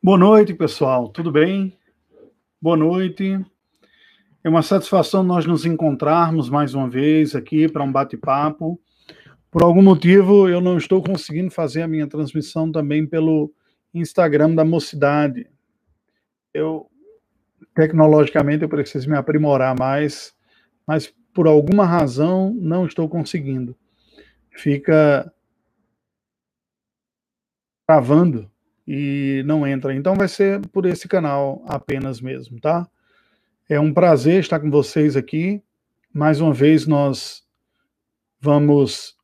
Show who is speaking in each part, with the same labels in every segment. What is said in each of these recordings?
Speaker 1: Boa noite, pessoal. Tudo bem? Boa noite. É uma satisfação nós nos encontrarmos mais uma vez aqui para um bate-papo. Por algum motivo, eu não estou conseguindo fazer a minha transmissão também pelo Instagram da Mocidade. Eu, tecnologicamente, eu preciso me aprimorar mais, mas por alguma razão não estou conseguindo. Fica travando e não entra. Então vai ser por esse canal apenas mesmo, tá? É um prazer estar com vocês aqui. Mais uma vez nós vamos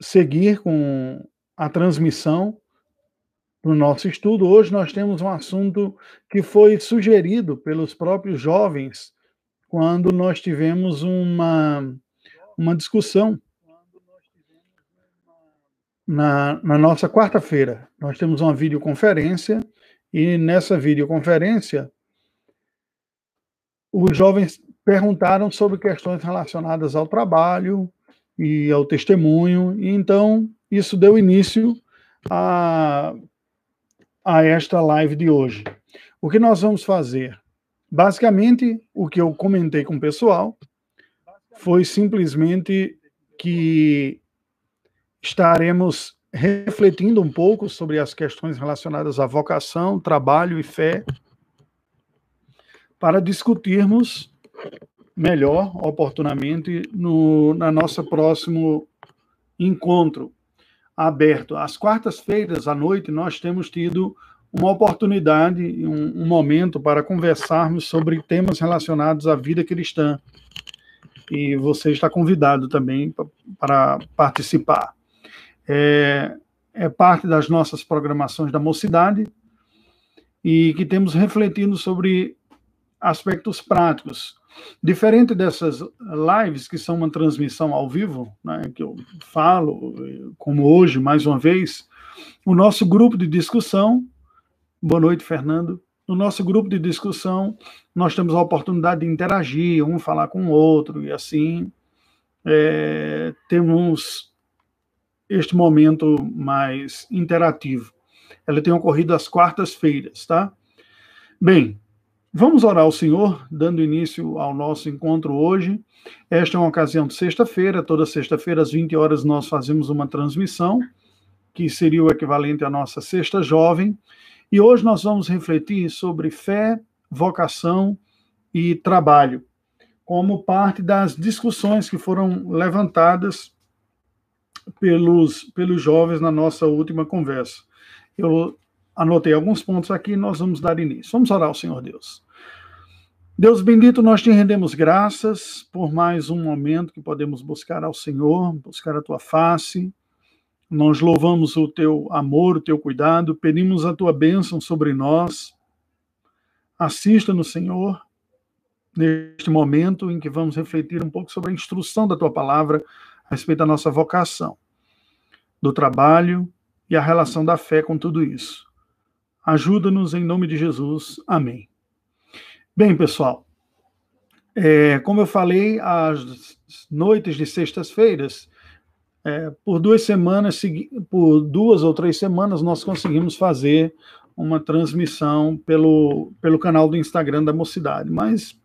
Speaker 1: seguir com a transmissão do nosso estudo. Hoje nós temos um assunto que foi sugerido pelos próprios jovens quando nós tivemos uma, uma discussão na, na nossa quarta-feira, nós temos uma videoconferência e nessa videoconferência os jovens perguntaram sobre questões relacionadas ao trabalho e ao testemunho, e então isso deu início a, a esta live de hoje. O que nós vamos fazer? Basicamente, o que eu comentei com o pessoal foi simplesmente que estaremos refletindo um pouco sobre as questões relacionadas à vocação, trabalho e fé, para discutirmos melhor, oportunamente, no na nosso próximo encontro aberto. Às quartas-feiras à noite, nós temos tido uma oportunidade, um, um momento para conversarmos sobre temas relacionados à vida cristã. E você está convidado também para participar é, é parte das nossas programações da mocidade e que temos refletindo sobre aspectos práticos. Diferente dessas lives, que são uma transmissão ao vivo, né, que eu falo, como hoje, mais uma vez, o nosso grupo de discussão. Boa noite, Fernando. No nosso grupo de discussão, nós temos a oportunidade de interagir, um falar com o outro, e assim é, temos este momento mais interativo. Ela tem ocorrido às quartas-feiras, tá? Bem, vamos orar ao Senhor, dando início ao nosso encontro hoje. Esta é uma ocasião de sexta-feira, toda sexta-feira às 20 horas nós fazemos uma transmissão, que seria o equivalente à nossa sexta jovem. E hoje nós vamos refletir sobre fé, vocação e trabalho, como parte das discussões que foram levantadas pelos, pelos jovens na nossa última conversa. Eu anotei alguns pontos aqui e nós vamos dar início. Vamos orar ao Senhor Deus. Deus bendito, nós te rendemos graças por mais um momento que podemos buscar ao Senhor, buscar a tua face. Nós louvamos o teu amor, o teu cuidado, pedimos a tua bênção sobre nós. Assista-nos, Senhor, neste momento em que vamos refletir um pouco sobre a instrução da tua palavra a respeito da nossa vocação, do trabalho e a relação da fé com tudo isso. Ajuda-nos em nome de Jesus. Amém. Bem, pessoal, é, como eu falei, as noites de sextas-feiras, é, por duas semanas, por duas ou três semanas, nós conseguimos fazer uma transmissão pelo, pelo canal do Instagram da Mocidade, mas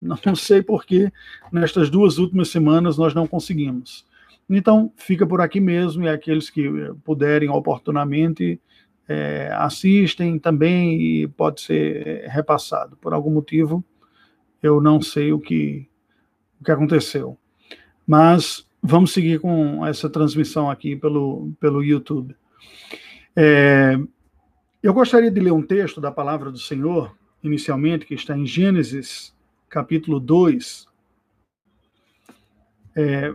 Speaker 1: não sei por que nestas duas últimas semanas nós não conseguimos. Então, fica por aqui mesmo e aqueles que eh, puderem oportunamente é, assistem também e pode ser eh, repassado. Por algum motivo, eu não sei o que, o que aconteceu. Mas vamos seguir com essa transmissão aqui pelo, pelo YouTube. É, eu gostaria de ler um texto da palavra do Senhor, inicialmente, que está em Gênesis capítulo 2. É,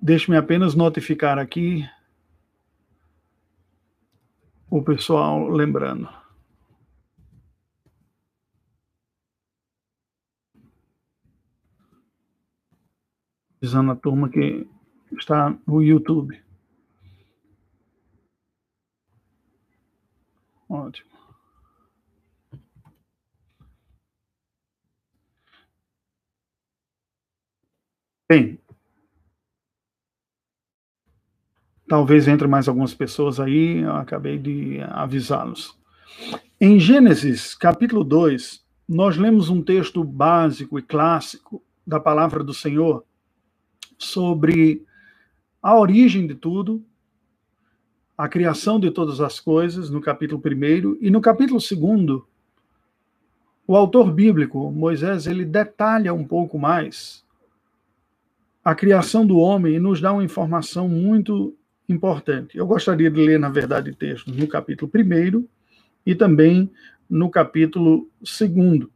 Speaker 1: Deixe-me apenas notificar aqui o pessoal lembrando. Avisando a turma que está no YouTube. Ótimo. Bem, Talvez entre mais algumas pessoas aí, eu acabei de avisá-los. Em Gênesis, capítulo 2, nós lemos um texto básico e clássico da palavra do Senhor sobre a origem de tudo, a criação de todas as coisas, no capítulo 1, e no capítulo 2, o autor bíblico, Moisés, ele detalha um pouco mais a criação do homem nos dá uma informação muito importante. Eu gostaria de ler, na verdade, textos no capítulo 1 e também no capítulo 2.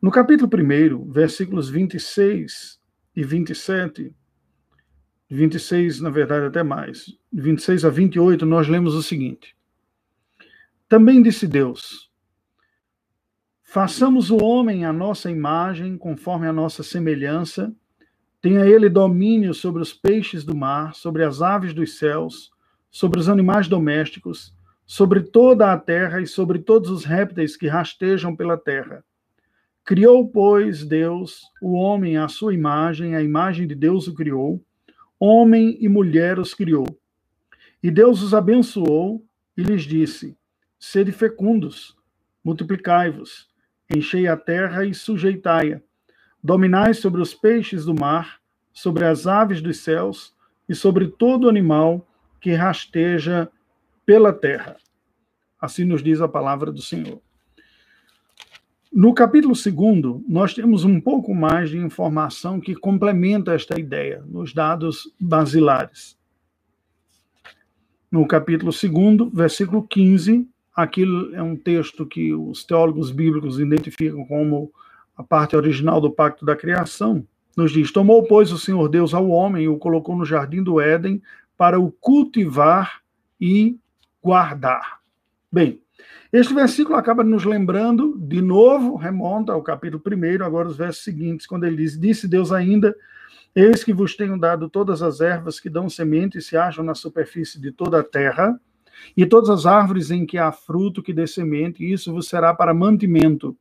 Speaker 1: No capítulo 1, versículos 26 e 27, 26, na verdade, até mais, 26 a 28, nós lemos o seguinte: Também disse Deus: Façamos o homem à nossa imagem, conforme a nossa semelhança, tenha ele domínio sobre os peixes do mar, sobre as aves dos céus, sobre os animais domésticos, sobre toda a terra e sobre todos os répteis que rastejam pela terra. Criou, pois, Deus o homem à sua imagem, a imagem de Deus o criou, homem e mulher os criou. E Deus os abençoou e lhes disse: Sede fecundos, multiplicai-vos enchei a terra e sujeitai-a. Dominai sobre os peixes do mar, sobre as aves dos céus e sobre todo animal que rasteja pela terra. Assim nos diz a palavra do Senhor. No capítulo 2, nós temos um pouco mais de informação que complementa esta ideia, nos dados basilares. No capítulo 2, versículo 15, Aquilo é um texto que os teólogos bíblicos identificam como a parte original do pacto da criação. Nos diz: Tomou, pois, o Senhor Deus ao homem e o colocou no jardim do Éden para o cultivar e guardar. Bem, este versículo acaba nos lembrando, de novo, remonta ao capítulo 1, agora os versos seguintes, quando ele diz: Disse Deus ainda: Eis que vos tenho dado todas as ervas que dão semente e se acham na superfície de toda a terra e todas as árvores em que há fruto que dê semente, isso vos será para mantimento.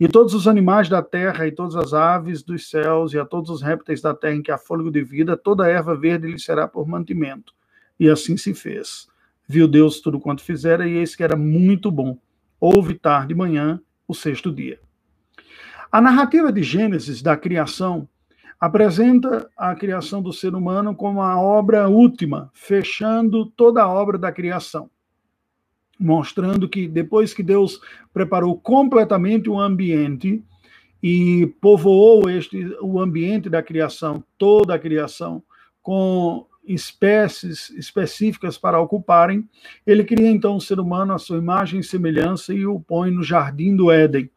Speaker 1: E todos os animais da terra, e todas as aves dos céus, e a todos os répteis da terra em que há fôlego de vida, toda a erva verde lhe será por mantimento. E assim se fez. Viu Deus tudo quanto fizera, e eis que era muito bom. Houve tarde e manhã, o sexto dia. A narrativa de Gênesis, da criação, apresenta a criação do ser humano como a obra última, fechando toda a obra da criação, mostrando que depois que Deus preparou completamente o ambiente e povoou este o ambiente da criação, toda a criação com espécies específicas para ocuparem, ele cria então o ser humano à sua imagem e semelhança e o põe no jardim do Éden.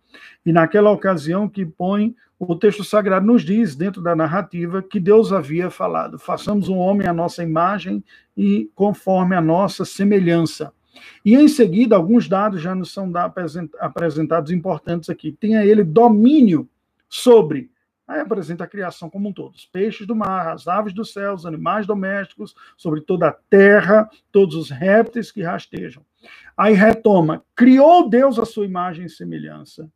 Speaker 1: E naquela ocasião que põe o texto sagrado nos diz, dentro da narrativa, que Deus havia falado: façamos um homem à nossa imagem e conforme a nossa semelhança. E em seguida, alguns dados já nos são apresentados importantes aqui. Tenha ele domínio sobre. Aí apresenta a criação como um todo: os peixes do mar, as aves do céu, os animais domésticos, sobre toda a terra, todos os répteis que rastejam. Aí retoma: criou Deus a sua imagem e semelhança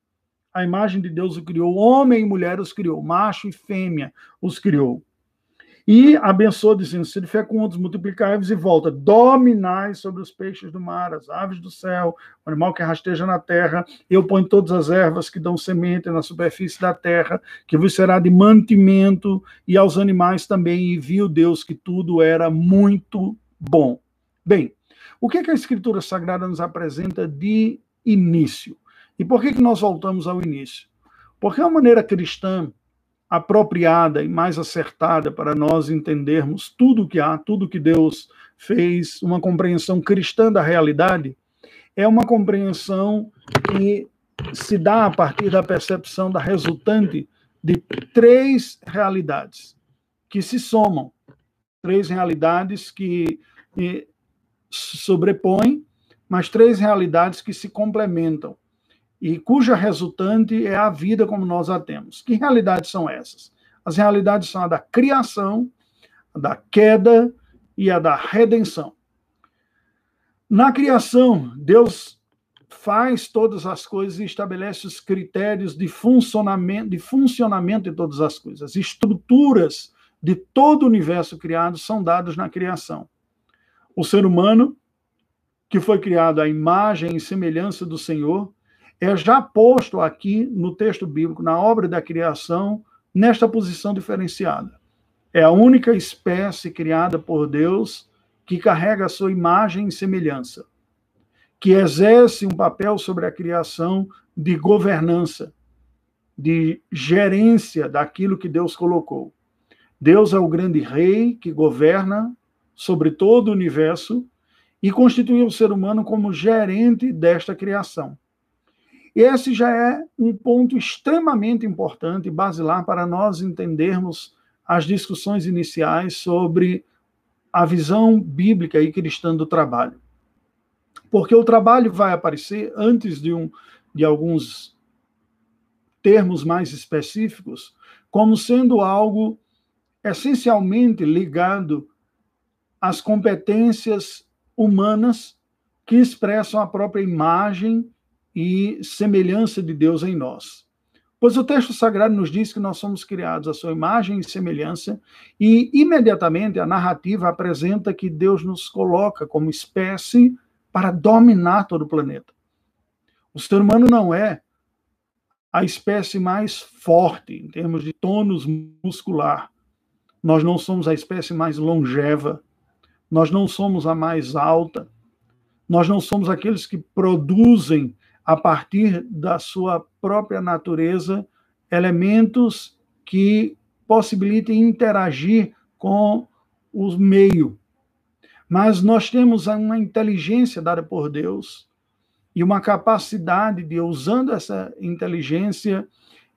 Speaker 1: a imagem de Deus o criou, homem e mulher os criou, macho e fêmea os criou. E abençoa, dizendo: Sede fecundos, multiplicai-vos e volta, dominai sobre os peixes do mar, as aves do céu, o animal que rasteja na terra. Eu ponho todas as ervas que dão semente na superfície da terra, que vos será de mantimento, e aos animais também. E viu Deus que tudo era muito bom. Bem, o que, é que a Escritura Sagrada nos apresenta de início? E por que, que nós voltamos ao início? Porque a maneira cristã apropriada e mais acertada para nós entendermos tudo que há, tudo que Deus fez, uma compreensão cristã da realidade, é uma compreensão que se dá a partir da percepção da resultante de três realidades que se somam, três realidades que se sobrepõem, mas três realidades que se complementam e cuja resultante é a vida como nós a temos. Que realidades são essas? As realidades são a da criação, a da queda e a da redenção. Na criação, Deus faz todas as coisas e estabelece os critérios de funcionamento, de funcionamento de todas as coisas. As estruturas de todo o universo criado são dados na criação. O ser humano, que foi criado à imagem e semelhança do Senhor, é já posto aqui no texto bíblico, na obra da criação, nesta posição diferenciada. É a única espécie criada por Deus que carrega a sua imagem e semelhança, que exerce um papel sobre a criação de governança, de gerência daquilo que Deus colocou. Deus é o grande rei que governa sobre todo o universo e constituiu o ser humano como gerente desta criação. Esse já é um ponto extremamente importante e basilar para nós entendermos as discussões iniciais sobre a visão bíblica e cristã do trabalho. Porque o trabalho vai aparecer antes de, um, de alguns termos mais específicos, como sendo algo essencialmente ligado às competências humanas que expressam a própria imagem e semelhança de Deus em nós. Pois o texto sagrado nos diz que nós somos criados à sua imagem e semelhança, e imediatamente a narrativa apresenta que Deus nos coloca como espécie para dominar todo o planeta. O ser humano não é a espécie mais forte em termos de tônus muscular. Nós não somos a espécie mais longeva. Nós não somos a mais alta. Nós não somos aqueles que produzem a partir da sua própria natureza, elementos que possibilitem interagir com o meio. Mas nós temos uma inteligência dada por Deus e uma capacidade de, usando essa inteligência,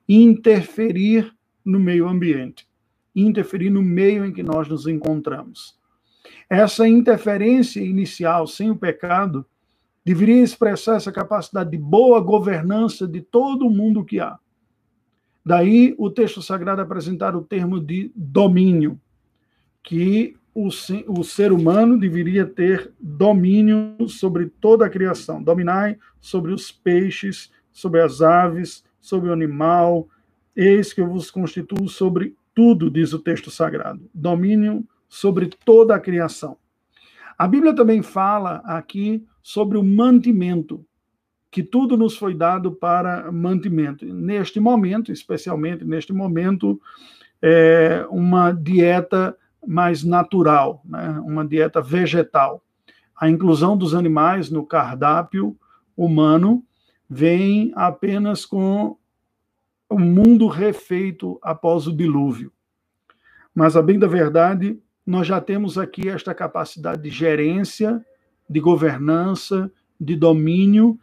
Speaker 1: interferir no meio ambiente, interferir no meio em que nós nos encontramos. Essa interferência inicial, sem o pecado, deveria expressar essa capacidade de boa governança de todo mundo que há. Daí o texto sagrado apresentar o termo de domínio, que o, o ser humano deveria ter domínio sobre toda a criação, dominar sobre os peixes, sobre as aves, sobre o animal. Eis que eu vos constituo sobre tudo, diz o texto sagrado. Domínio sobre toda a criação. A Bíblia também fala aqui sobre o mantimento, que tudo nos foi dado para mantimento. Neste momento, especialmente neste momento, é uma dieta mais natural, né? uma dieta vegetal. A inclusão dos animais no cardápio humano vem apenas com o mundo refeito após o dilúvio. Mas, a bem da verdade, nós já temos aqui esta capacidade de gerência, de governança, de domínio.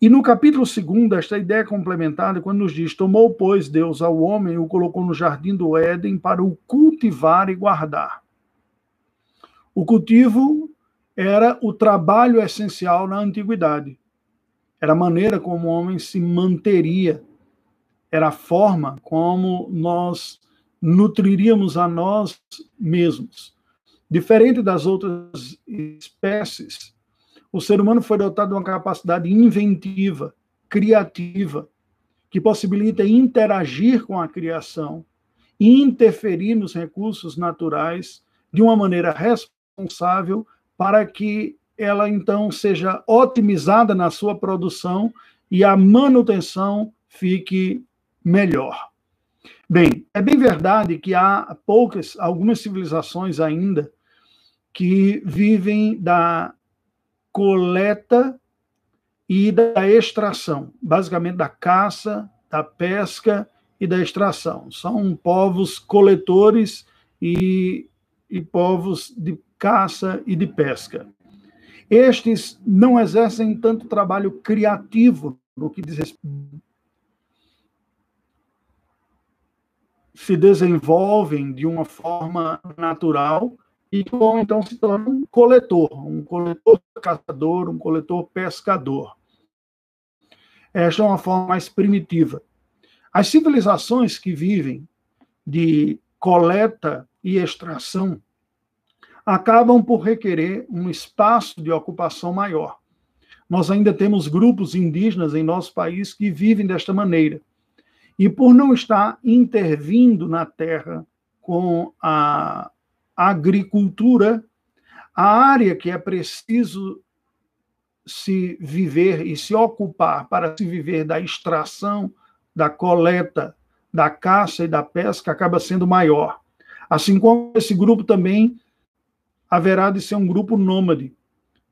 Speaker 1: E no capítulo 2, esta ideia complementada, quando nos diz: Tomou, pois, Deus ao homem e o colocou no jardim do Éden para o cultivar e guardar. O cultivo era o trabalho essencial na antiguidade. Era a maneira como o homem se manteria. Era a forma como nós nutriríamos a nós mesmos. Diferente das outras espécies, o ser humano foi dotado de uma capacidade inventiva, criativa, que possibilita interagir com a criação e interferir nos recursos naturais de uma maneira responsável para que ela então seja otimizada na sua produção e a manutenção fique melhor. Bem, é bem verdade que há poucas, algumas civilizações ainda que vivem da coleta e da extração, basicamente da caça, da pesca e da extração. São povos coletores e, e povos de caça e de pesca. Estes não exercem tanto trabalho criativo no que diz respeito se desenvolvem de uma forma natural e vão então se tornar um coletor, um coletor caçador, um coletor pescador. Esta é uma forma mais primitiva. As civilizações que vivem de coleta e extração acabam por requerer um espaço de ocupação maior. Nós ainda temos grupos indígenas em nosso país que vivem desta maneira. E por não estar intervindo na terra com a agricultura, A área que é preciso se viver e se ocupar para se viver da extração, da coleta, da caça e da pesca acaba sendo maior. Assim como esse grupo também haverá de ser um grupo nômade,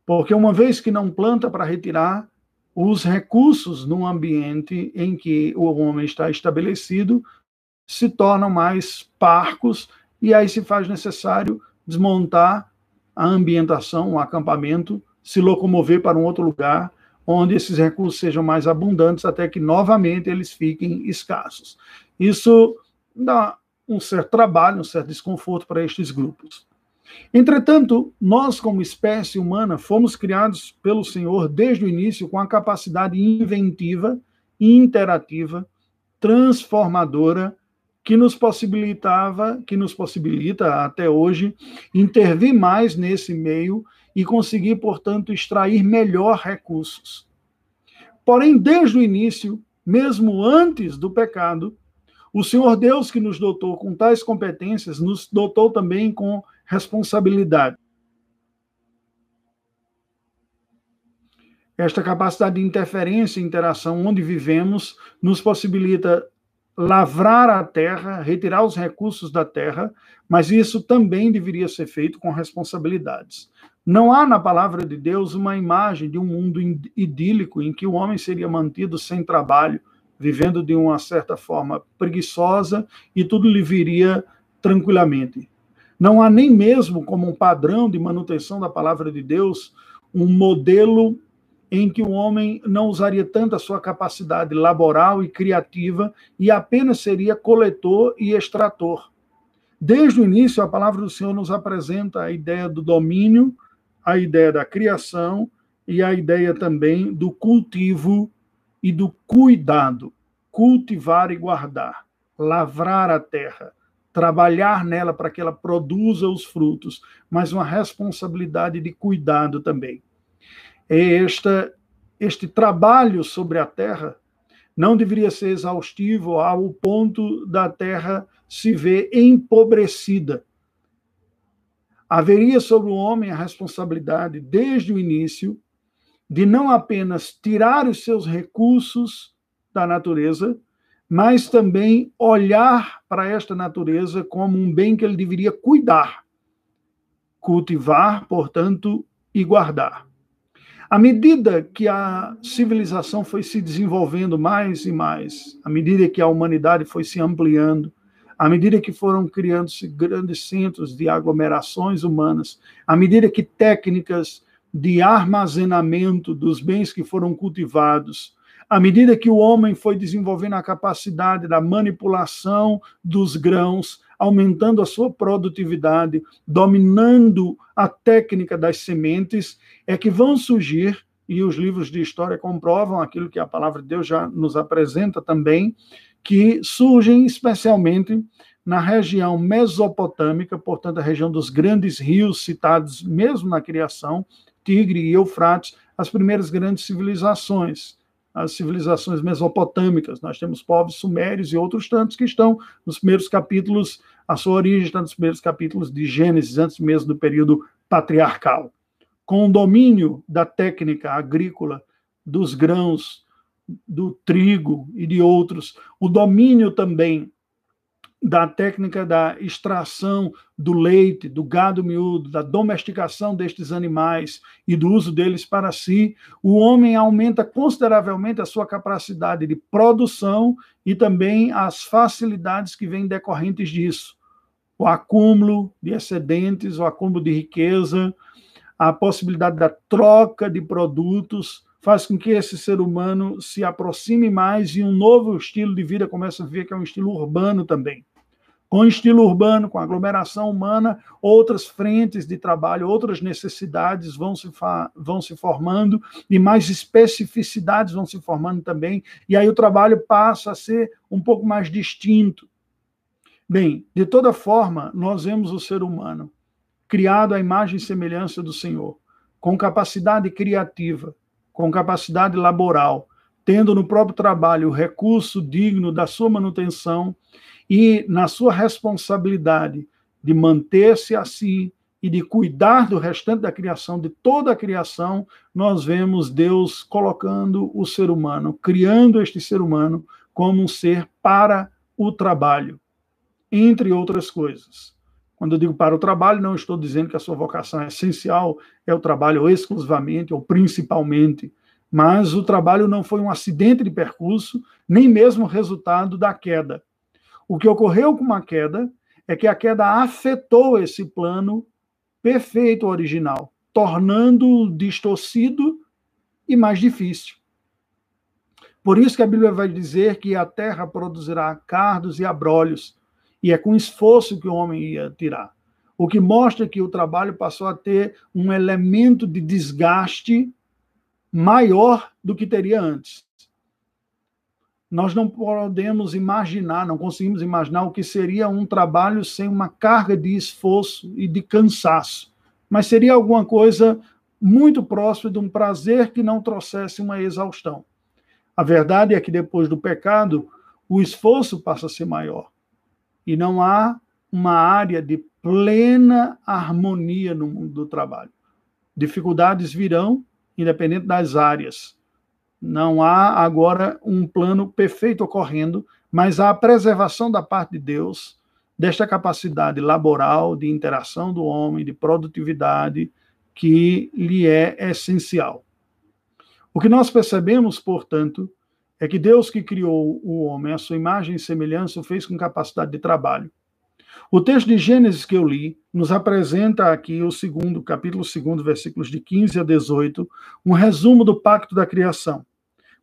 Speaker 1: porque uma vez que não planta para retirar, os recursos num ambiente em que o homem está estabelecido se tornam mais parcos e aí se faz necessário desmontar a ambientação, o acampamento, se locomover para um outro lugar onde esses recursos sejam mais abundantes até que novamente eles fiquem escassos. Isso dá um certo trabalho, um certo desconforto para estes grupos. Entretanto, nós, como espécie humana, fomos criados pelo Senhor desde o início com a capacidade inventiva, interativa, transformadora que nos possibilitava, que nos possibilita até hoje intervir mais nesse meio e conseguir, portanto, extrair melhor recursos. Porém, desde o início, mesmo antes do pecado, o Senhor Deus que nos dotou com tais competências, nos dotou também com responsabilidade. Esta capacidade de interferência e interação onde vivemos nos possibilita lavrar a terra, retirar os recursos da terra, mas isso também deveria ser feito com responsabilidades. Não há na palavra de Deus uma imagem de um mundo idílico em que o homem seria mantido sem trabalho, vivendo de uma certa forma preguiçosa e tudo lhe viria tranquilamente. Não há nem mesmo como um padrão de manutenção da palavra de Deus um modelo em que o homem não usaria tanto a sua capacidade laboral e criativa e apenas seria coletor e extrator. Desde o início, a palavra do Senhor nos apresenta a ideia do domínio, a ideia da criação e a ideia também do cultivo e do cuidado. Cultivar e guardar, lavrar a terra, trabalhar nela para que ela produza os frutos, mas uma responsabilidade de cuidado também é esta, este trabalho sobre a terra não deveria ser exaustivo ao ponto da terra se ver empobrecida. Haveria sobre o homem a responsabilidade, desde o início, de não apenas tirar os seus recursos da natureza, mas também olhar para esta natureza como um bem que ele deveria cuidar, cultivar, portanto, e guardar. À medida que a civilização foi se desenvolvendo mais e mais, à medida que a humanidade foi se ampliando, à medida que foram criando-se grandes centros de aglomerações humanas, à medida que técnicas de armazenamento dos bens que foram cultivados, à medida que o homem foi desenvolvendo a capacidade da manipulação dos grãos, aumentando a sua produtividade, dominando a técnica das sementes, é que vão surgir, e os livros de história comprovam aquilo que a palavra de Deus já nos apresenta também, que surgem especialmente na região mesopotâmica, portanto, a região dos grandes rios citados mesmo na criação, Tigre e Eufrates, as primeiras grandes civilizações as civilizações mesopotâmicas. Nós temos povos sumérios e outros tantos que estão nos primeiros capítulos, a sua origem está nos primeiros capítulos de Gênesis, antes mesmo do período patriarcal. Com o domínio da técnica agrícola, dos grãos, do trigo e de outros, o domínio também da técnica da extração do leite, do gado miúdo, da domesticação destes animais e do uso deles para si, o homem aumenta consideravelmente a sua capacidade de produção e também as facilidades que vêm decorrentes disso. O acúmulo de excedentes, o acúmulo de riqueza, a possibilidade da troca de produtos faz com que esse ser humano se aproxime mais e um novo estilo de vida começa a ver que é um estilo urbano também com estilo urbano, com aglomeração humana, outras frentes de trabalho, outras necessidades vão se, vão se formando e mais especificidades vão se formando também, e aí o trabalho passa a ser um pouco mais distinto. Bem, de toda forma, nós vemos o ser humano criado à imagem e semelhança do Senhor, com capacidade criativa, com capacidade laboral, tendo no próprio trabalho o recurso digno da sua manutenção e na sua responsabilidade de manter-se a si e de cuidar do restante da criação, de toda a criação, nós vemos Deus colocando o ser humano, criando este ser humano como um ser para o trabalho, entre outras coisas. Quando eu digo para o trabalho, não estou dizendo que a sua vocação essencial, é o trabalho exclusivamente ou principalmente, mas o trabalho não foi um acidente de percurso, nem mesmo resultado da queda. O que ocorreu com a queda é que a queda afetou esse plano perfeito original, tornando-o distorcido e mais difícil. Por isso que a Bíblia vai dizer que a terra produzirá cardos e abrolhos, e é com esforço que o homem ia tirar. O que mostra que o trabalho passou a ter um elemento de desgaste maior do que teria antes. Nós não podemos imaginar, não conseguimos imaginar o que seria um trabalho sem uma carga de esforço e de cansaço, e não há uma área de plena harmonia no mundo do trabalho. Dificuldades virão, independente das áreas. Não há agora um plano perfeito ocorrendo, mas há a preservação da parte de Deus desta capacidade laboral, de interação do homem, de produtividade, que lhe é essencial. O que nós percebemos, portanto, é que Deus que criou o homem, a sua imagem e semelhança, o fez com capacidade de trabalho. O texto de Gênesis que eu li nos apresenta aqui o segundo, capítulo 2, versículos de 15 a 18, um resumo do pacto da criação.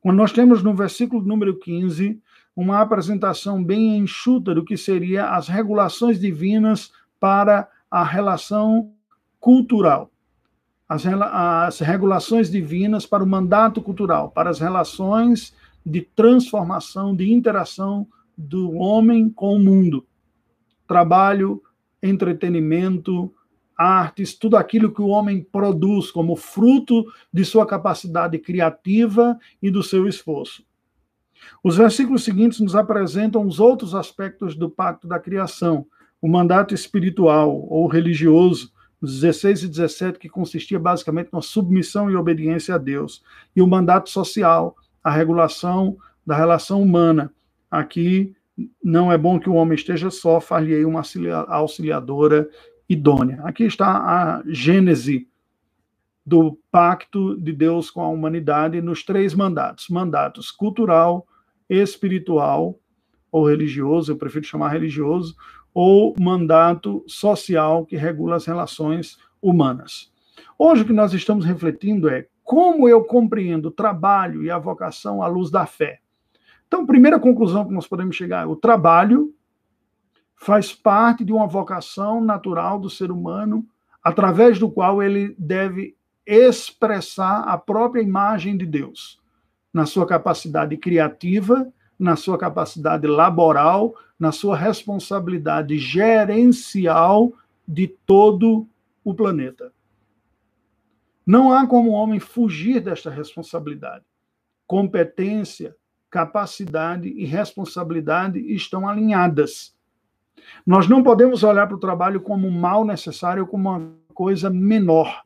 Speaker 1: Quando nós temos no versículo número 15 uma apresentação bem enxuta do que seria as regulações divinas para a relação cultural. As, as regulações divinas para o mandato cultural, para as relações de transformação, de interação do homem com o mundo trabalho, entretenimento, artes, tudo aquilo que o homem produz como fruto de sua capacidade criativa e do seu esforço. Os versículos seguintes nos apresentam os outros aspectos do pacto da criação, o mandato espiritual ou religioso, os 16 e 17, que consistia basicamente na submissão e obediência a Deus, e o mandato social, a regulação da relação humana, aqui não é bom que o homem esteja só, far-lhe uma auxiliadora idônea. Aqui está a gênese do pacto de Deus com a humanidade nos três mandatos: mandatos cultural, espiritual ou religioso, eu prefiro chamar religioso, ou mandato social que regula as relações humanas. Hoje o que nós estamos refletindo é como eu compreendo o trabalho e a vocação à luz da fé. Então, primeira conclusão que nós podemos chegar: o trabalho faz parte de uma vocação natural do ser humano, através do qual ele deve expressar a própria imagem de Deus, na sua capacidade criativa, na sua capacidade laboral, na sua responsabilidade gerencial de todo o planeta. Não há como homem fugir desta responsabilidade. Competência, capacidade e responsabilidade estão alinhadas. Nós não podemos olhar para o trabalho como um mal necessário, como uma coisa menor.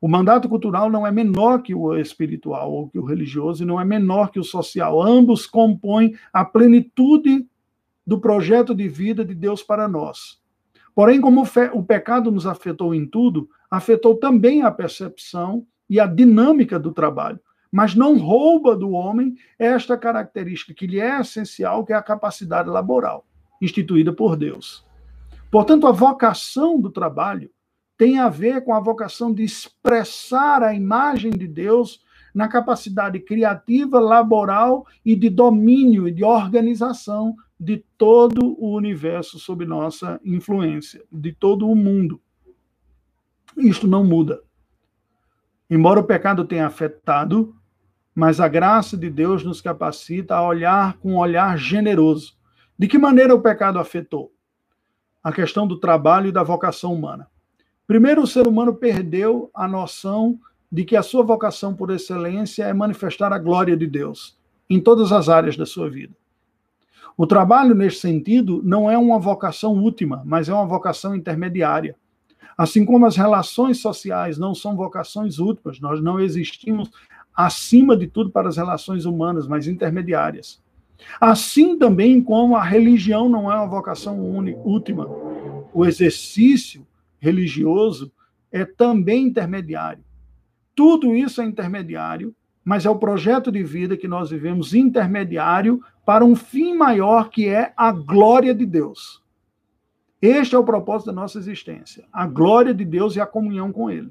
Speaker 1: O mandato cultural não é menor que o espiritual ou que o religioso, e não é menor que o social. Ambos compõem a plenitude do projeto de vida de Deus para nós. Porém, como o pecado nos afetou em tudo, afetou também a percepção e a dinâmica do trabalho mas não rouba do homem esta característica que lhe é essencial, que é a capacidade laboral, instituída por Deus. Portanto, a vocação do trabalho tem a ver com a vocação de expressar a imagem de Deus na capacidade criativa, laboral e de domínio e de organização de todo o universo sob nossa influência, de todo o mundo. Isto não muda. Embora o pecado tenha afetado mas a graça de Deus nos capacita a olhar com um olhar generoso. De que maneira o pecado afetou? A questão do trabalho e da vocação humana. Primeiro, o ser humano perdeu a noção de que a sua vocação por excelência é manifestar a glória de Deus em todas as áreas da sua vida. O trabalho, neste sentido, não é uma vocação última, mas é uma vocação intermediária. Assim como as relações sociais não são vocações últimas, nós não existimos acima de tudo para as relações humanas, mas intermediárias. Assim também como a religião não é uma vocação última, o exercício religioso é também intermediário. Tudo isso é intermediário, mas é o projeto de vida que nós vivemos intermediário para um fim maior que é a glória de Deus. Este é o propósito da nossa existência, a glória de Deus e a comunhão com Ele.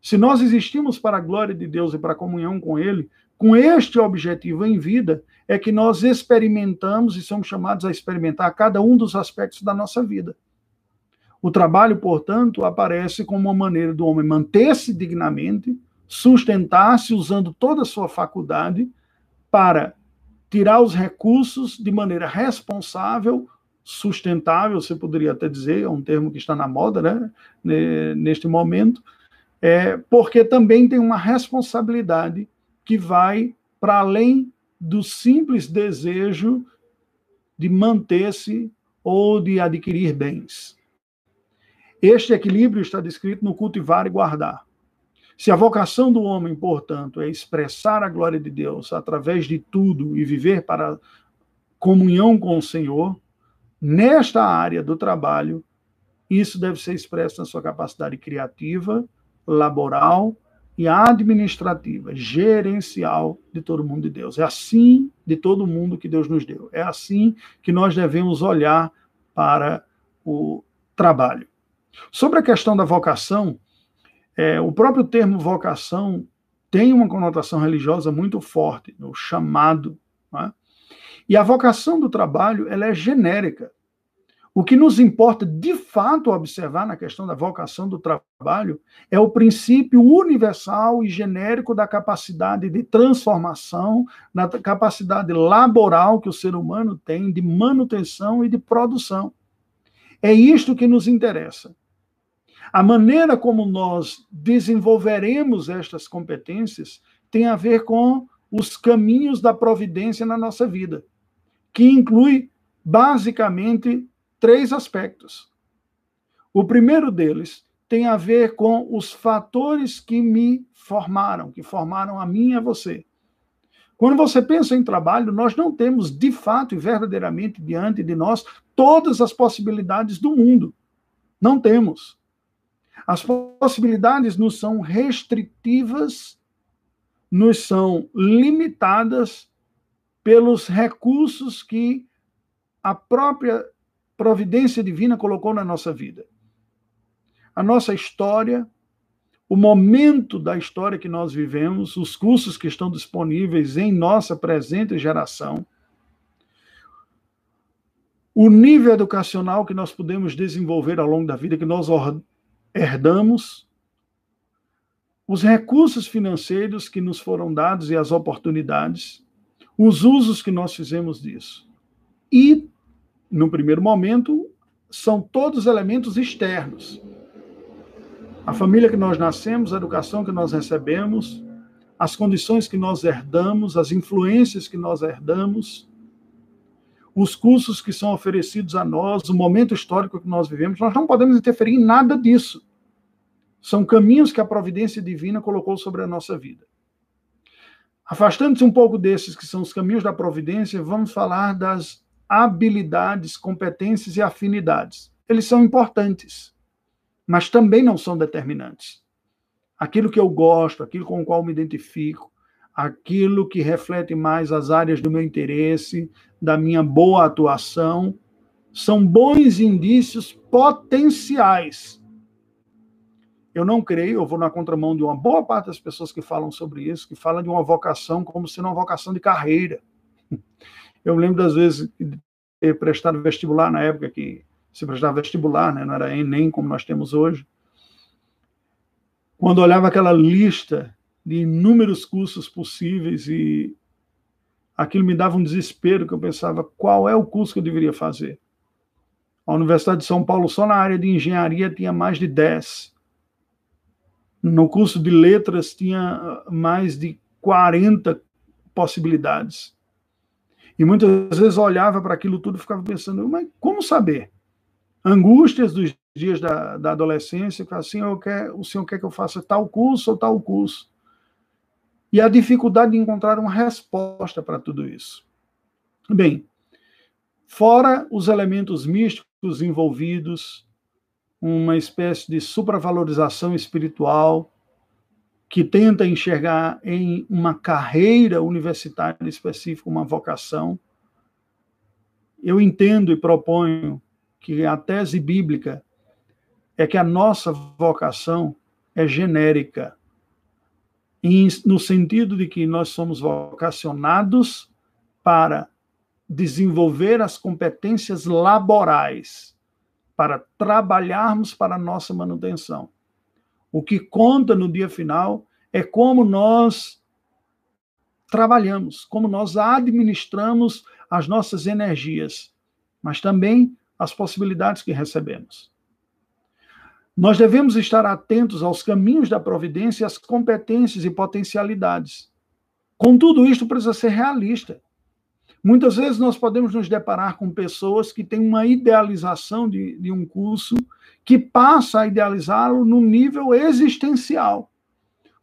Speaker 1: Se nós existimos para a glória de Deus e para a comunhão com Ele, com este objetivo em vida, é que nós experimentamos e somos chamados a experimentar cada um dos aspectos da nossa vida. O trabalho, portanto, aparece como uma maneira do homem manter-se dignamente, sustentar-se usando toda a sua faculdade para tirar os recursos de maneira responsável, sustentável, você poderia até dizer, é um termo que está na moda, né, neste momento, é, porque também tem uma responsabilidade que vai para além do simples desejo de manter-se ou de adquirir bens. Este equilíbrio está descrito no cultivar e guardar. Se a vocação do homem, portanto, é expressar a glória de Deus através de tudo e viver para comunhão com o Senhor, nesta área do trabalho, isso deve ser expresso na sua capacidade criativa, laboral e administrativa, gerencial de todo mundo de Deus. É assim de todo mundo que Deus nos deu. É assim que nós devemos olhar para o trabalho. Sobre a questão da vocação, é, o próprio termo vocação tem uma conotação religiosa muito forte, no chamado. É? E a vocação do trabalho ela é genérica. O que nos importa de fato observar na questão da vocação do trabalho é o princípio universal e genérico da capacidade de transformação, da capacidade laboral que o ser humano tem de manutenção e de produção. É isto que nos interessa. A maneira como nós desenvolveremos estas competências tem a ver com os caminhos da providência na nossa vida, que inclui basicamente três aspectos. O primeiro deles tem a ver com os fatores que me formaram, que formaram a mim e a você. Quando você pensa em trabalho, nós não temos de fato e verdadeiramente diante de nós todas as possibilidades do mundo. Não temos. As possibilidades nos são restritivas, nos são limitadas pelos recursos que a própria providência divina colocou na nossa vida. A nossa história, o momento da história que nós vivemos, os cursos que estão disponíveis em nossa presente geração, o nível educacional que nós podemos desenvolver ao longo da vida, que nós herdamos, os recursos financeiros que nos foram dados e as oportunidades, os usos que nós fizemos disso. E no primeiro momento, são todos elementos externos. A família que nós nascemos, a educação que nós recebemos, as condições que nós herdamos, as influências que nós herdamos, os cursos que são oferecidos a nós, o momento histórico que nós vivemos, nós não podemos interferir em nada disso. São caminhos que a providência divina colocou sobre a nossa vida. Afastando-se um pouco desses que são os caminhos da providência, vamos falar das habilidades, competências e afinidades. Eles são importantes, mas também não são determinantes. Aquilo que eu gosto, aquilo com o qual me identifico, aquilo que reflete mais as áreas do meu interesse, da minha boa atuação, são bons indícios potenciais. Eu não creio, eu vou na contramão de uma boa parte das pessoas que falam sobre isso, que falam de uma vocação como sendo uma vocação de carreira. Eu lembro das vezes de ter prestado vestibular na época que se prestava vestibular, né? não era Enem como nós temos hoje. Quando olhava aquela lista de inúmeros cursos possíveis e aquilo me dava um desespero, que eu pensava qual é o curso que eu deveria fazer. A Universidade de São Paulo, só na área de engenharia, tinha mais de 10. No curso de letras, tinha mais de 40 possibilidades. E muitas vezes olhava para aquilo tudo e ficava pensando, mas como saber? Angústias dos dias da, da adolescência, assim, eu quero, o senhor quer que eu faça tal curso ou tal curso? E a dificuldade de encontrar uma resposta para tudo isso. Bem, fora os elementos místicos envolvidos, uma espécie de supravalorização espiritual, que tenta enxergar em uma carreira universitária específica uma vocação. Eu entendo e proponho que a tese bíblica é que a nossa vocação é genérica, no sentido de que nós somos vocacionados para desenvolver as competências laborais, para trabalharmos para a nossa manutenção. O que conta no dia final é como nós trabalhamos, como nós administramos as nossas energias, mas também as possibilidades que recebemos. Nós devemos estar atentos aos caminhos da providência, às competências e potencialidades. Com tudo isto, precisa ser realista. Muitas vezes nós podemos nos deparar com pessoas que têm uma idealização de, de um curso que passa a idealizá-lo no nível existencial,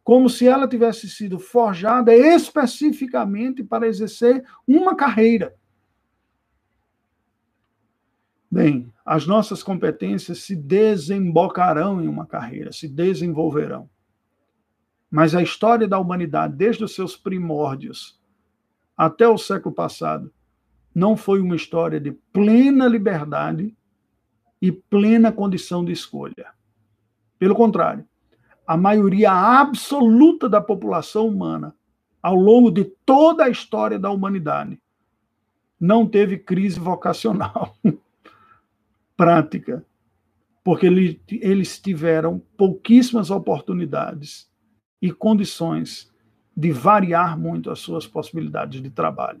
Speaker 1: como se ela tivesse sido forjada especificamente para exercer uma carreira. Bem, as nossas competências se desembocarão em uma carreira, se desenvolverão. Mas a história da humanidade, desde os seus primórdios até o século passado, não foi uma história de plena liberdade e plena condição de escolha. Pelo contrário, a maioria absoluta da população humana, ao longo de toda a história da humanidade, não teve crise vocacional prática, porque eles tiveram pouquíssimas oportunidades e condições de variar muito as suas possibilidades de trabalho.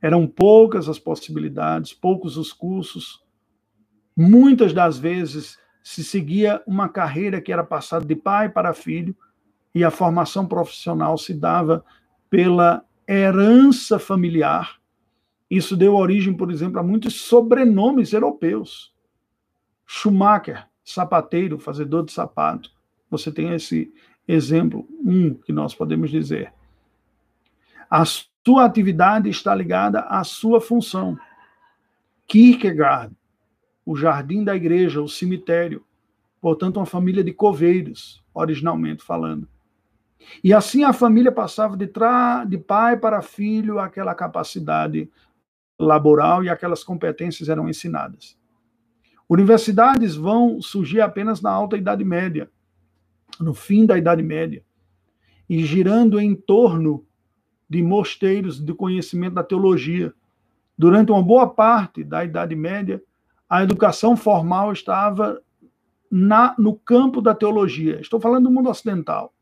Speaker 1: Eram poucas as possibilidades, poucos os cursos, Muitas das vezes se seguia uma carreira que era passada de pai para filho e a formação profissional se dava pela herança familiar. Isso deu origem, por exemplo, a muitos sobrenomes europeus. Schumacher, sapateiro, fazedor de sapato. Você tem esse exemplo, um que nós podemos dizer. A sua atividade está ligada à sua função. Kierkegaard, o jardim da igreja, o cemitério. Portanto, uma família de coveiros, originalmente falando. E assim a família passava de, tra... de pai para filho aquela capacidade laboral e aquelas competências eram ensinadas. Universidades vão surgir apenas na alta Idade Média, no fim da Idade Média, e girando em torno de mosteiros de conhecimento da teologia. Durante uma boa parte da Idade Média, a educação formal estava na, no campo da teologia. Estou falando do mundo ocidental.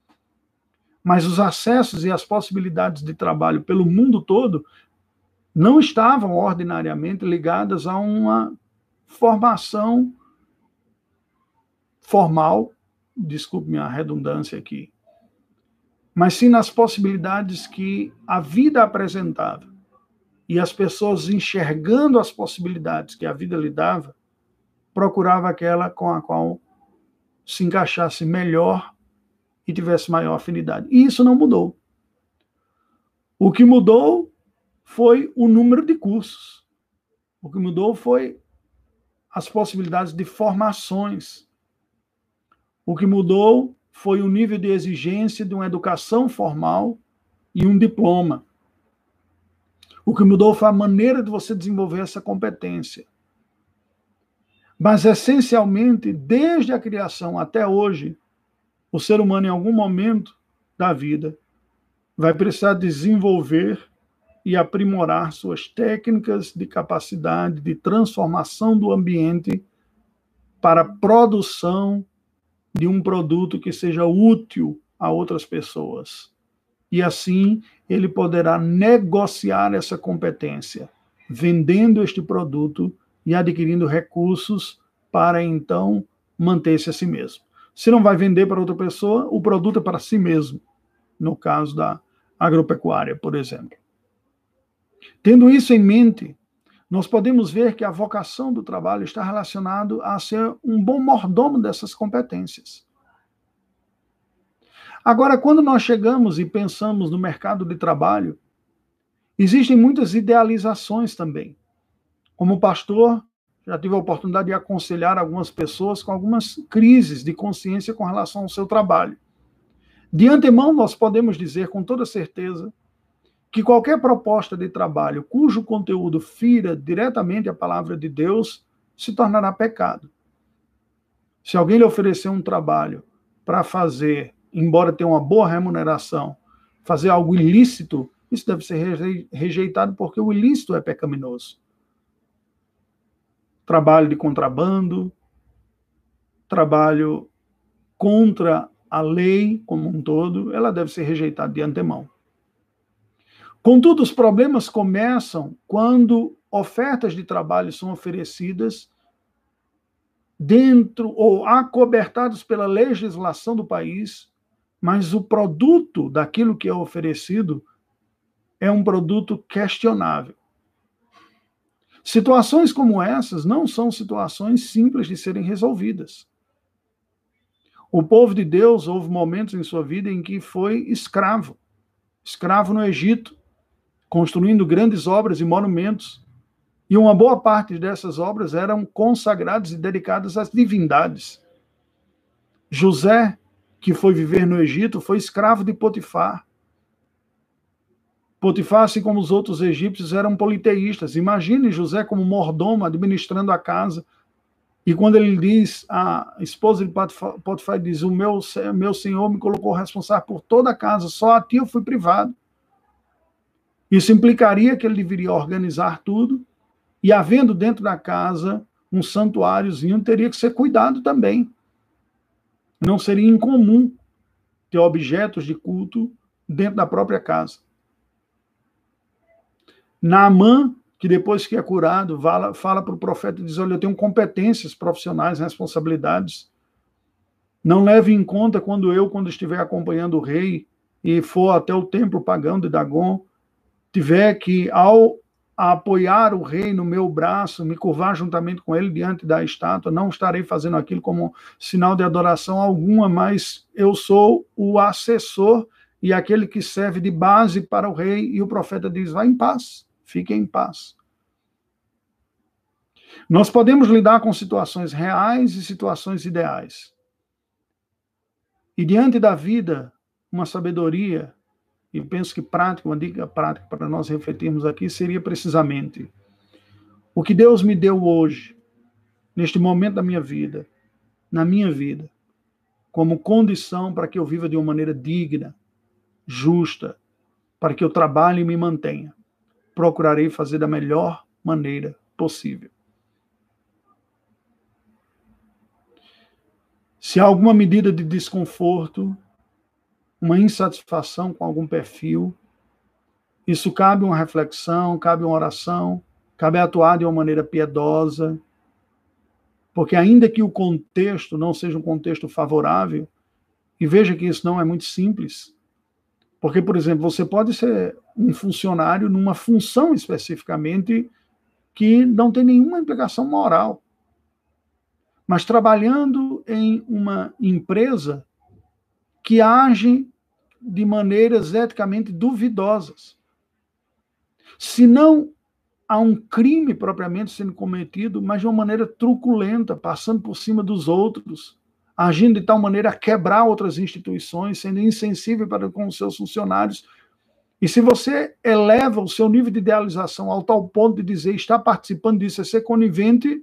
Speaker 1: Mas os acessos e as possibilidades de trabalho pelo mundo todo não estavam ordinariamente ligadas a uma formação formal, desculpe minha redundância aqui, mas sim nas possibilidades que a vida apresentava e as pessoas enxergando as possibilidades que a vida lhe dava, procurava aquela com a qual se encaixasse melhor e tivesse maior afinidade. E isso não mudou. O que mudou foi o número de cursos. O que mudou foi as possibilidades de formações. O que mudou foi o nível de exigência de uma educação formal e um diploma. O que mudou foi a maneira de você desenvolver essa competência. Mas, essencialmente, desde a criação até hoje, o ser humano, em algum momento da vida, vai precisar desenvolver e aprimorar suas técnicas de capacidade de transformação do ambiente para produção de um produto que seja útil a outras pessoas. E assim ele poderá negociar essa competência, vendendo este produto e adquirindo recursos para então manter-se a si mesmo. Se não vai vender para outra pessoa, o produto é para si mesmo, no caso da agropecuária, por exemplo. Tendo isso em mente, nós podemos ver que a vocação do trabalho está relacionado a ser um bom mordomo dessas competências. Agora, quando nós chegamos e pensamos no mercado de trabalho, existem muitas idealizações também. Como pastor, já tive a oportunidade de aconselhar algumas pessoas com algumas crises de consciência com relação ao seu trabalho. De antemão, nós podemos dizer com toda certeza que qualquer proposta de trabalho cujo conteúdo fira diretamente a palavra de Deus se tornará pecado. Se alguém lhe oferecer um trabalho para fazer, embora tenha uma boa remuneração, fazer algo ilícito, isso deve ser rejeitado porque o ilícito é pecaminoso. Trabalho de contrabando, trabalho contra a lei como um todo, ela deve ser rejeitada de antemão. Contudo, os problemas começam quando ofertas de trabalho são oferecidas dentro ou acobertados pela legislação do país, mas o produto daquilo que é oferecido é um produto questionável. Situações como essas não são situações simples de serem resolvidas. O povo de Deus houve momentos em sua vida em que foi escravo, escravo no Egito, construindo grandes obras e monumentos. E uma boa parte dessas obras eram consagradas e dedicadas às divindades. José, que foi viver no Egito, foi escravo de Potifar. Potifar, assim como os outros egípcios, eram politeístas. Imagine José como mordomo administrando a casa. E quando ele diz, a esposa de Potifar diz: O meu, meu senhor me colocou responsável por toda a casa, só a ti eu fui privado. Isso implicaria que ele deveria organizar tudo, e havendo dentro da casa um santuáriozinho, teria que ser cuidado também. Não seria incomum ter objetos de culto dentro da própria casa. Naamã, que depois que é curado, fala, para o profeta e diz: Olha, eu tenho competências profissionais, responsabilidades. Não leve em conta quando eu, quando estiver acompanhando o rei e for até o templo pagão de Dagon, tiver que, ao apoiar o rei no meu braço, me curvar juntamente com ele diante da estátua, não estarei fazendo aquilo como sinal de adoração alguma, mas eu sou o assessor e aquele que serve de base para o rei, e o profeta diz: vá em paz, fique em paz. Nós podemos lidar com situações reais e situações ideais. E diante da vida, uma sabedoria e penso que prática, uma dica prática para nós refletirmos aqui seria precisamente o que Deus me deu hoje, neste momento da minha vida, na minha vida, como condição para que eu viva de uma maneira digna, justa, para que eu trabalhe e me mantenha. Procurarei fazer da melhor maneira possível. Se há alguma medida de desconforto, uma insatisfação com algum perfil. Isso cabe uma reflexão, cabe uma oração, cabe atuar de uma maneira piedosa, porque ainda que o contexto não seja um contexto favorável, e veja que isso não é muito simples, porque, por exemplo, você pode ser um funcionário numa função especificamente que não tem nenhuma implicação moral. Mas trabalhando em uma empresa que agem de maneiras eticamente duvidosas. Se não há um crime propriamente sendo cometido, mas de uma maneira truculenta, passando por cima dos outros, agindo de tal maneira a quebrar outras instituições, sendo insensível para com os seus funcionários. E se você eleva o seu nível de idealização ao tal ponto de dizer está participando disso, é ser conivente,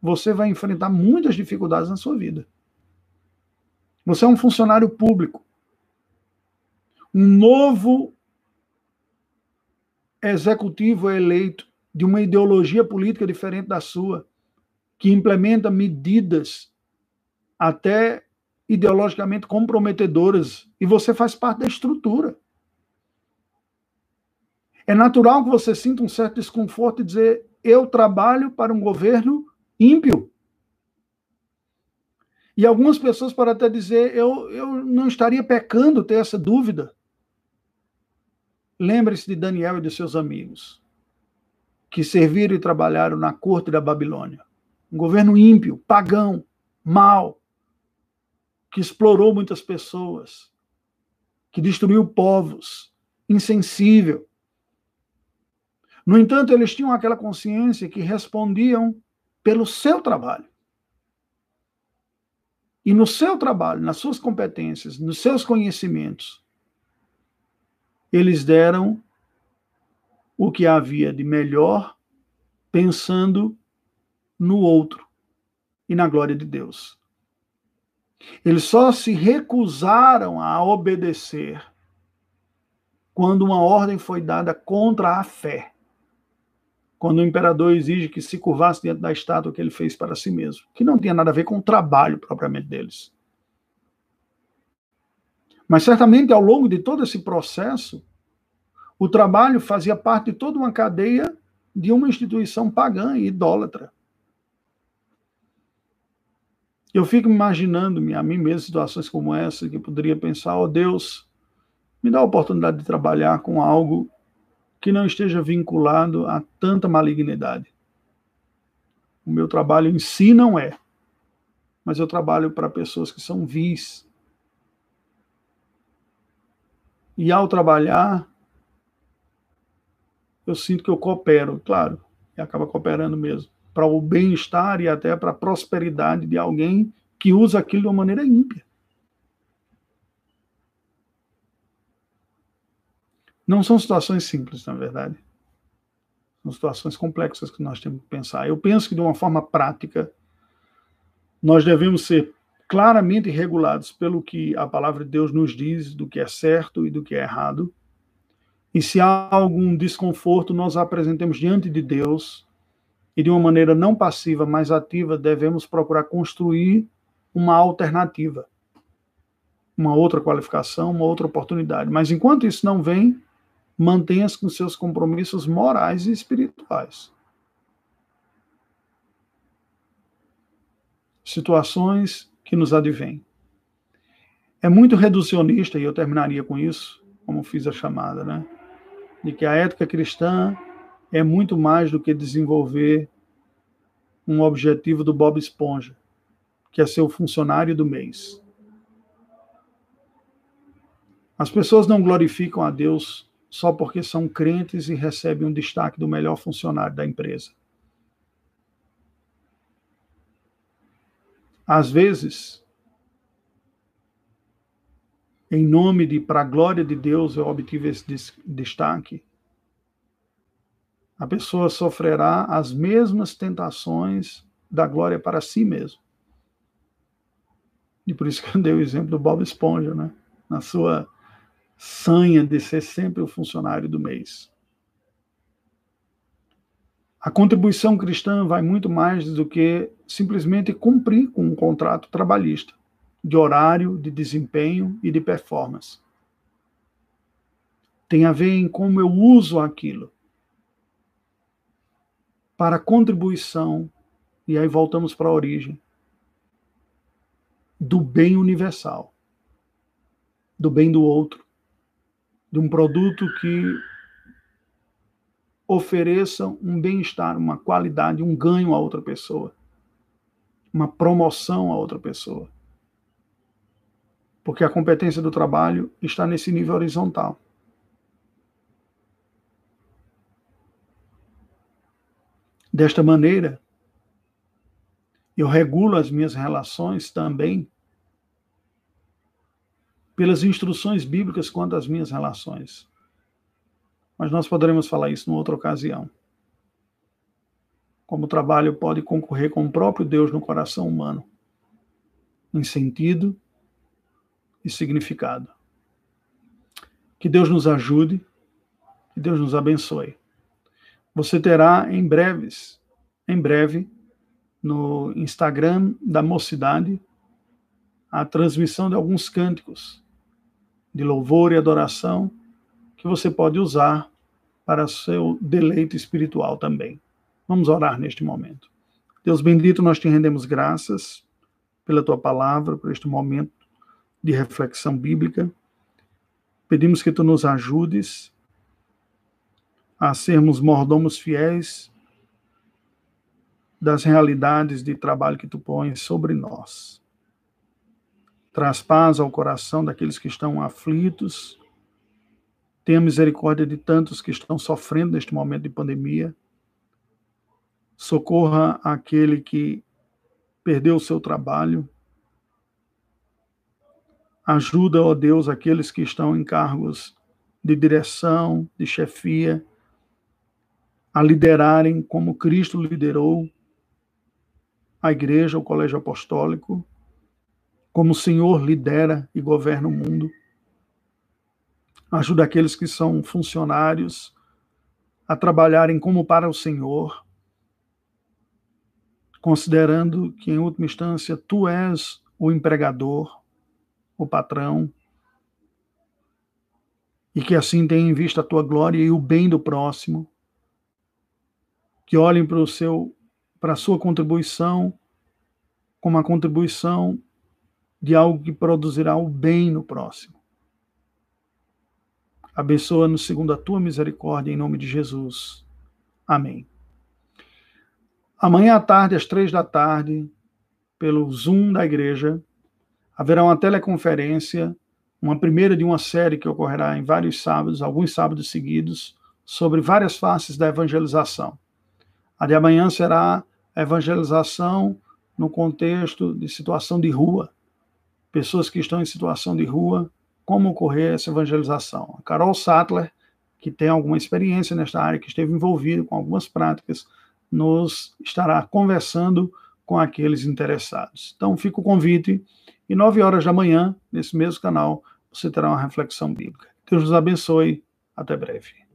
Speaker 1: você vai enfrentar muitas dificuldades na sua vida. Você é um funcionário público. Um novo executivo é eleito de uma ideologia política diferente da sua, que implementa medidas até ideologicamente comprometedoras, e você faz parte da estrutura. É natural que você sinta um certo desconforto e dizer: eu trabalho para um governo ímpio. E algumas pessoas podem até dizer: eu, eu não estaria pecando ter essa dúvida. Lembre-se de Daniel e de seus amigos. que serviram e trabalharam na corte da Babilônia. Um governo ímpio, pagão, mau, que explorou muitas pessoas, que destruiu povos, insensível. No entanto, eles tinham aquela consciência que respondiam pelo seu trabalho. E no seu trabalho, nas suas competências, nos seus conhecimentos, eles deram o que havia de melhor, pensando no outro e na glória de Deus. Eles só se recusaram a obedecer quando uma ordem foi dada contra a fé. Quando o imperador exige que se curvasse diante da estátua que ele fez para si mesmo, que não tinha nada a ver com o trabalho propriamente deles. Mas certamente ao longo de todo esse processo, o trabalho fazia parte de toda uma cadeia de uma instituição pagã e idólatra. Eu fico imaginando-me a mim mesmo situações como essa, que poderia pensar, oh Deus, me dá a oportunidade de trabalhar com algo que não esteja vinculado a tanta malignidade. O meu trabalho em si não é, mas eu trabalho para pessoas que são vis. E ao trabalhar, eu sinto que eu coopero, claro, e acaba cooperando mesmo, para o bem-estar e até para a prosperidade de alguém que usa aquilo de uma maneira ímpia. Não são situações simples, na verdade. São situações complexas que nós temos que pensar. Eu penso que, de uma forma prática, nós devemos ser claramente regulados pelo que a palavra de Deus nos diz do que é certo e do que é errado, e se há algum desconforto, nós apresentemos diante de Deus e de uma maneira não passiva, mas ativa, devemos procurar construir uma alternativa, uma outra qualificação, uma outra oportunidade. Mas enquanto isso não vem, mantenha-se com seus compromissos morais e espirituais. Situações que nos advêm. É muito reducionista, e eu terminaria com isso, como fiz a chamada, né? de que a ética cristã é muito mais do que desenvolver um objetivo do Bob Esponja, que é ser o funcionário do mês. As pessoas não glorificam a Deus só porque são crentes e recebem um destaque do melhor funcionário da empresa. Às vezes, em nome de, para a glória de Deus, eu obtive esse destaque, a pessoa sofrerá as mesmas tentações da glória para si mesmo. E por isso que eu dei o exemplo do Bob Esponja, né? Na sua sanha de ser sempre o funcionário do mês. A contribuição cristã vai muito mais do que simplesmente cumprir com um contrato trabalhista de horário, de desempenho e de performance. Tem a ver em como eu uso aquilo para contribuição, e aí voltamos para a origem, do bem universal, do bem do outro, de um produto que ofereça um bem-estar, uma qualidade, um ganho a outra pessoa, uma promoção a outra pessoa porque a competência do trabalho está nesse nível horizontal. Desta maneira, eu regulo as minhas relações também pelas instruções bíblicas quanto às minhas relações. Mas nós poderemos falar isso numa outra ocasião. Como o trabalho pode concorrer com o próprio Deus no coração humano, em sentido e significado. Que Deus nos ajude, que Deus nos abençoe. Você terá em breves, em breve, no Instagram da Mocidade, a transmissão de alguns cânticos de louvor e adoração que você pode usar para seu deleite espiritual também. Vamos orar neste momento. Deus bendito, nós te rendemos graças pela tua palavra, por este momento de reflexão bíblica. Pedimos que tu nos ajudes a sermos mordomos fiéis das realidades de trabalho que tu pões sobre nós. Traz paz ao coração daqueles que estão aflitos. Tenha misericórdia de tantos que estão sofrendo neste momento de pandemia. Socorra aquele que perdeu o seu trabalho. Ajuda, ó Deus, aqueles que estão em cargos de direção, de chefia, a liderarem como Cristo liderou a igreja, o colégio apostólico, como o Senhor lidera e governa o mundo. Ajuda aqueles que são funcionários a trabalharem como para o Senhor, considerando que, em última instância, tu és o empregador, o patrão, e que assim tenham em vista a tua glória e o bem do próximo, que olhem para o seu para a sua contribuição como a contribuição de algo que produzirá o bem no próximo. Abençoa-nos segundo a tua misericórdia, em nome de Jesus. Amém. Amanhã à tarde, às três da tarde, pelo Zoom da igreja, haverá uma teleconferência, uma primeira de uma série que ocorrerá em vários sábados, alguns sábados seguidos, sobre várias faces da evangelização. A de amanhã será a evangelização no contexto de situação de rua. Pessoas que estão em situação de rua, como ocorrer essa evangelização. A Carol Sattler, que tem alguma experiência nesta área, que esteve envolvida com algumas práticas, nos estará conversando com aqueles interessados. Então, fica o convite, e nove horas da manhã, nesse mesmo canal, você terá uma reflexão bíblica. Deus nos abençoe. Até breve.